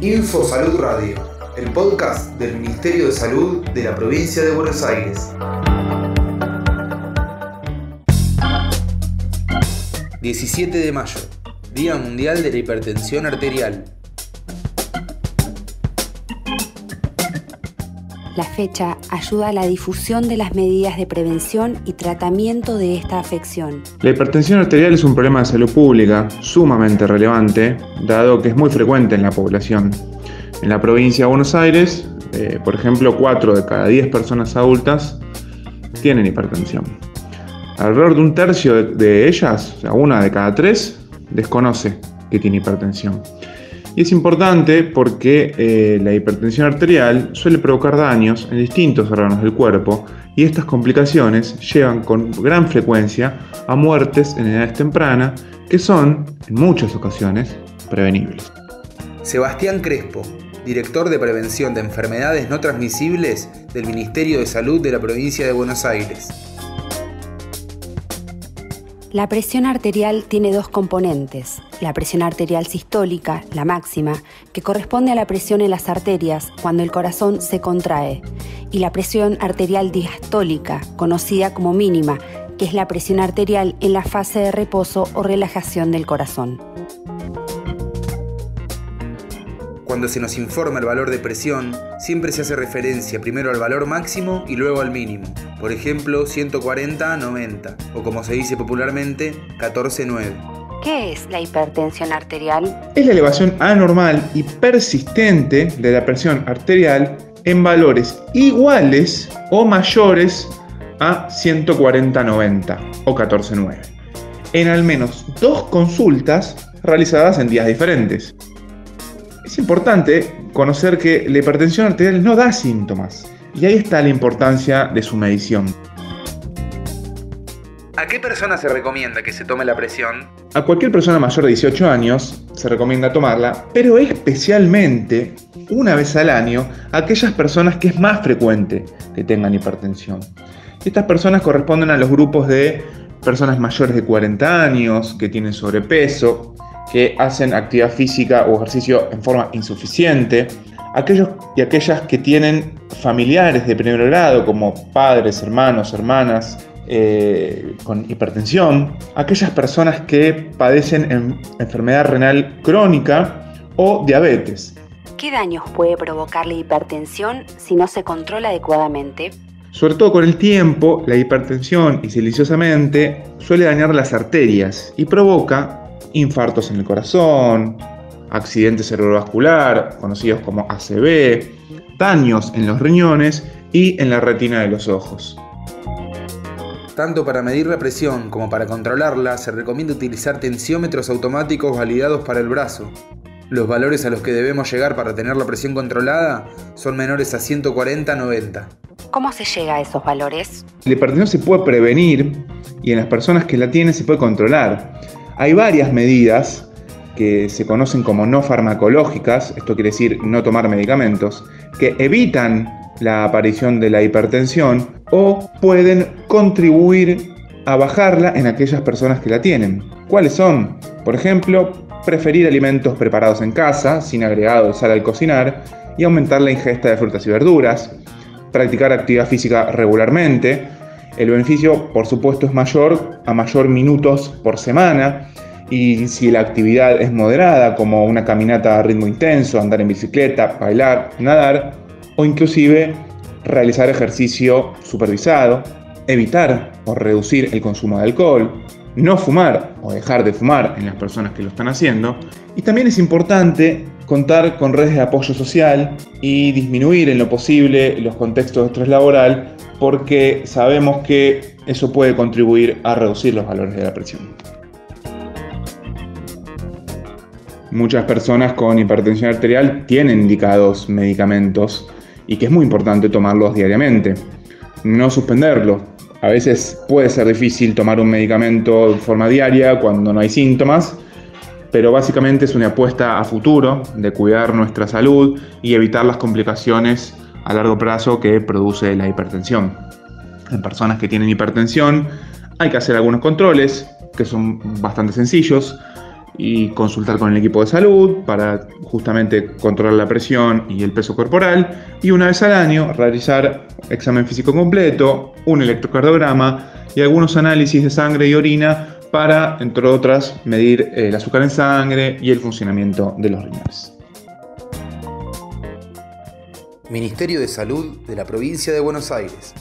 Info Salud Radio, el podcast del Ministerio de Salud de la provincia de Buenos Aires. 17 de mayo, Día Mundial de la Hipertensión Arterial. La fecha ayuda a la difusión de las medidas de prevención y tratamiento de esta afección. La hipertensión arterial es un problema de salud pública sumamente relevante, dado que es muy frecuente en la población. En la provincia de Buenos Aires, eh, por ejemplo, 4 de cada 10 personas adultas tienen hipertensión. Alrededor de un tercio de, de ellas, o sea, una de cada tres, desconoce que tiene hipertensión. Y es importante porque eh, la hipertensión arterial suele provocar daños en distintos órganos del cuerpo y estas complicaciones llevan con gran frecuencia a muertes en edades tempranas que son, en muchas ocasiones, prevenibles. Sebastián Crespo, director de Prevención de Enfermedades No Transmisibles del Ministerio de Salud de la provincia de Buenos Aires. La presión arterial tiene dos componentes. La presión arterial sistólica, la máxima, que corresponde a la presión en las arterias cuando el corazón se contrae, y la presión arterial diastólica, conocida como mínima, que es la presión arterial en la fase de reposo o relajación del corazón. Cuando se nos informa el valor de presión, siempre se hace referencia primero al valor máximo y luego al mínimo. Por ejemplo, 140 90 o como se dice popularmente, 14 9. ¿Qué es la hipertensión arterial? Es la elevación anormal y persistente de la presión arterial en valores iguales o mayores a 140-90 o 14-9, en al menos dos consultas realizadas en días diferentes. Es importante conocer que la hipertensión arterial no da síntomas y ahí está la importancia de su medición. ¿A qué persona se recomienda que se tome la presión? A cualquier persona mayor de 18 años se recomienda tomarla, pero especialmente una vez al año a aquellas personas que es más frecuente que tengan hipertensión. Estas personas corresponden a los grupos de personas mayores de 40 años, que tienen sobrepeso, que hacen actividad física o ejercicio en forma insuficiente, aquellos y aquellas que tienen familiares de primer grado como padres, hermanos, hermanas eh, con hipertensión, aquellas personas que padecen enfermedad renal crónica o diabetes. ¿Qué daños puede provocar la hipertensión si no se controla adecuadamente? Sobre todo con el tiempo, la hipertensión y siliciosamente suele dañar las arterias y provoca infartos en el corazón, accidente cerebrovascular, conocidos como ACV, daños en los riñones y en la retina de los ojos. Tanto para medir la presión como para controlarla, se recomienda utilizar tensiómetros automáticos validados para el brazo. Los valores a los que debemos llegar para tener la presión controlada son menores a 140-90. ¿Cómo se llega a esos valores? La hipertensión se puede prevenir y en las personas que la tienen se puede controlar. Hay varias medidas que se conocen como no farmacológicas, esto quiere decir no tomar medicamentos, que evitan la aparición de la hipertensión o pueden contribuir a bajarla en aquellas personas que la tienen. ¿Cuáles son? Por ejemplo, preferir alimentos preparados en casa, sin agregado de sal al cocinar, y aumentar la ingesta de frutas y verduras, practicar actividad física regularmente, el beneficio, por supuesto, es mayor a mayor minutos por semana. Y si la actividad es moderada, como una caminata a ritmo intenso, andar en bicicleta, bailar, nadar, o inclusive realizar ejercicio supervisado, evitar o reducir el consumo de alcohol, no fumar o dejar de fumar en las personas que lo están haciendo. Y también es importante contar con redes de apoyo social y disminuir en lo posible los contextos de estrés laboral porque sabemos que eso puede contribuir a reducir los valores de la presión. Muchas personas con hipertensión arterial tienen indicados medicamentos y que es muy importante tomarlos diariamente. No suspenderlos. A veces puede ser difícil tomar un medicamento de forma diaria cuando no hay síntomas, pero básicamente es una apuesta a futuro de cuidar nuestra salud y evitar las complicaciones a largo plazo que produce la hipertensión. En personas que tienen hipertensión hay que hacer algunos controles que son bastante sencillos. y consultar con el equipo de salud para justamente controlar la presión y el peso corporal y una vez al año realizar examen físico completo, un electrocardiograma y algunos análisis de sangre y orina para, entre otras, medir el azúcar en sangre y el funcionamiento de los riñones. Ministerio de Salud de la Provincia de Buenos Aires.